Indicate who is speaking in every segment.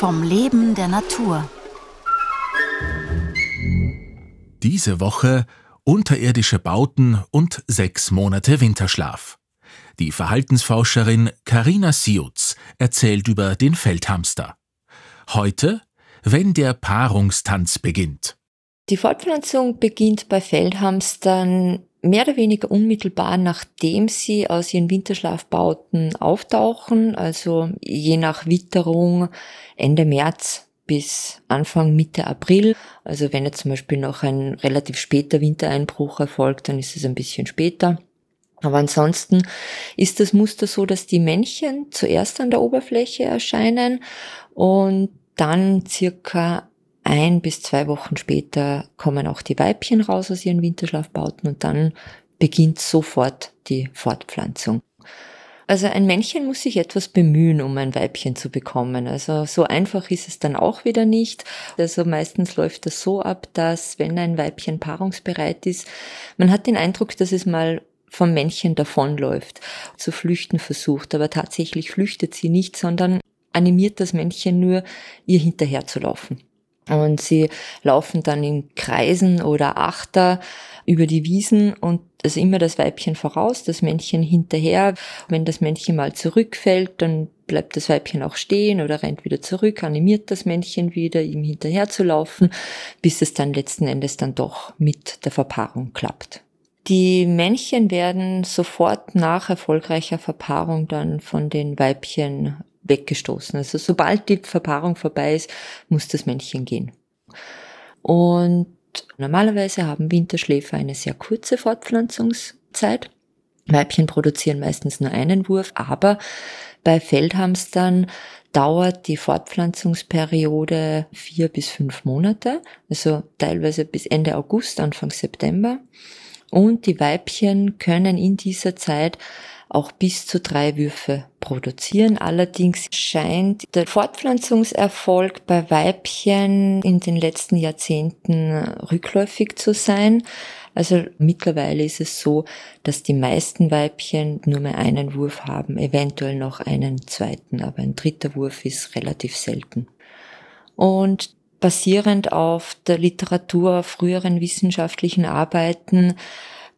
Speaker 1: vom Leben der Natur.
Speaker 2: Diese Woche unterirdische Bauten und sechs Monate Winterschlaf. Die Verhaltensforscherin Karina Siutz erzählt über den Feldhamster. Heute, wenn der Paarungstanz beginnt.
Speaker 3: Die Fortpflanzung beginnt bei Feldhamstern mehr oder weniger unmittelbar nachdem sie aus ihren Winterschlafbauten auftauchen, also je nach Witterung Ende März bis Anfang Mitte April. Also wenn jetzt zum Beispiel noch ein relativ später Wintereinbruch erfolgt, dann ist es ein bisschen später. Aber ansonsten ist das Muster so, dass die Männchen zuerst an der Oberfläche erscheinen und dann circa ein bis zwei Wochen später kommen auch die Weibchen raus aus ihren Winterschlafbauten und dann beginnt sofort die Fortpflanzung. Also ein Männchen muss sich etwas bemühen, um ein Weibchen zu bekommen. Also so einfach ist es dann auch wieder nicht. Also meistens läuft das so ab, dass wenn ein Weibchen paarungsbereit ist, man hat den Eindruck, dass es mal vom Männchen davonläuft, zu flüchten versucht, aber tatsächlich flüchtet sie nicht, sondern animiert das Männchen nur, ihr hinterher zu laufen. Und sie laufen dann in Kreisen oder Achter über die Wiesen und also immer das Weibchen voraus, das Männchen hinterher. Wenn das Männchen mal zurückfällt, dann bleibt das Weibchen auch stehen oder rennt wieder zurück, animiert das Männchen wieder, ihm hinterher zu laufen, bis es dann letzten Endes dann doch mit der Verpaarung klappt. Die Männchen werden sofort nach erfolgreicher Verpaarung dann von den Weibchen weggestoßen. Also sobald die Verpaarung vorbei ist, muss das Männchen gehen. Und normalerweise haben Winterschläfer eine sehr kurze Fortpflanzungszeit. Weibchen produzieren meistens nur einen Wurf, aber bei Feldhamstern dauert die Fortpflanzungsperiode vier bis fünf Monate, also teilweise bis Ende August, Anfang September. Und die Weibchen können in dieser Zeit auch bis zu drei Würfe produzieren. Allerdings scheint der Fortpflanzungserfolg bei Weibchen in den letzten Jahrzehnten rückläufig zu sein. Also mittlerweile ist es so, dass die meisten Weibchen nur mehr einen Wurf haben, eventuell noch einen zweiten, aber ein dritter Wurf ist relativ selten. Und basierend auf der Literatur, früheren wissenschaftlichen Arbeiten,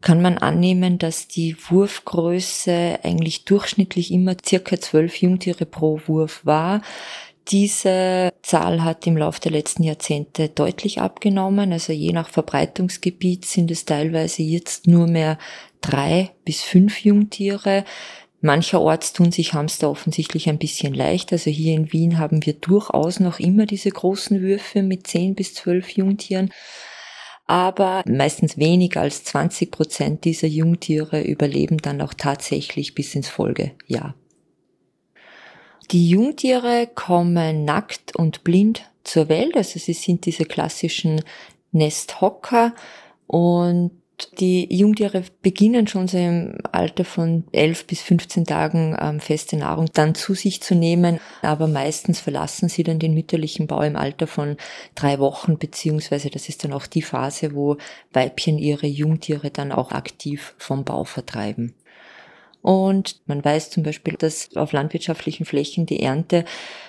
Speaker 3: kann man annehmen, dass die Wurfgröße eigentlich durchschnittlich immer circa zwölf Jungtiere pro Wurf war. Diese Zahl hat im Laufe der letzten Jahrzehnte deutlich abgenommen. Also je nach Verbreitungsgebiet sind es teilweise jetzt nur mehr drei bis fünf Jungtiere. Mancherorts tun sich Hamster offensichtlich ein bisschen leicht. Also hier in Wien haben wir durchaus noch immer diese großen Würfe mit zehn bis zwölf Jungtieren aber meistens weniger als 20 Prozent dieser Jungtiere überleben dann auch tatsächlich bis ins Folgejahr. Die Jungtiere kommen nackt und blind zur Welt, also sie sind diese klassischen Nesthocker und die Jungtiere beginnen schon so im Alter von 11 bis 15 Tagen ähm, feste Nahrung dann zu sich zu nehmen, aber meistens verlassen sie dann den mütterlichen Bau im Alter von drei Wochen, beziehungsweise das ist dann auch die Phase, wo Weibchen ihre Jungtiere dann auch aktiv vom Bau vertreiben. Und man weiß zum Beispiel, dass auf landwirtschaftlichen Flächen die Ernte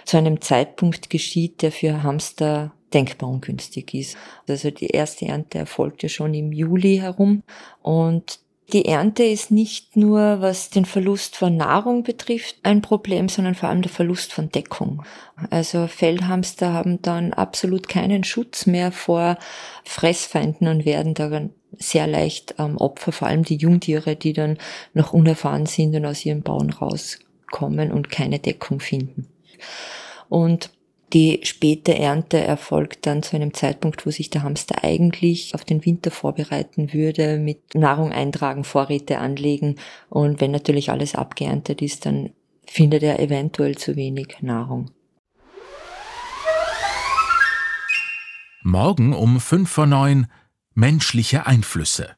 Speaker 3: zu einem Zeitpunkt geschieht, der für Hamster denkbar ungünstig ist. Also die erste Ernte erfolgte schon im Juli herum und die Ernte ist nicht nur, was den Verlust von Nahrung betrifft, ein Problem, sondern vor allem der Verlust von Deckung. Also Feldhamster haben dann absolut keinen Schutz mehr vor Fressfeinden und werden da sehr leicht ähm, Opfer, vor allem die Jungtiere, die dann noch unerfahren sind und aus ihren Bauen rauskommen und keine Deckung finden. Und die späte Ernte erfolgt dann zu einem Zeitpunkt, wo sich der Hamster eigentlich auf den Winter vorbereiten würde, mit Nahrung eintragen, Vorräte anlegen. Und wenn natürlich alles abgeerntet ist, dann findet er eventuell zu wenig Nahrung.
Speaker 2: Morgen um fünf vor neun menschliche Einflüsse.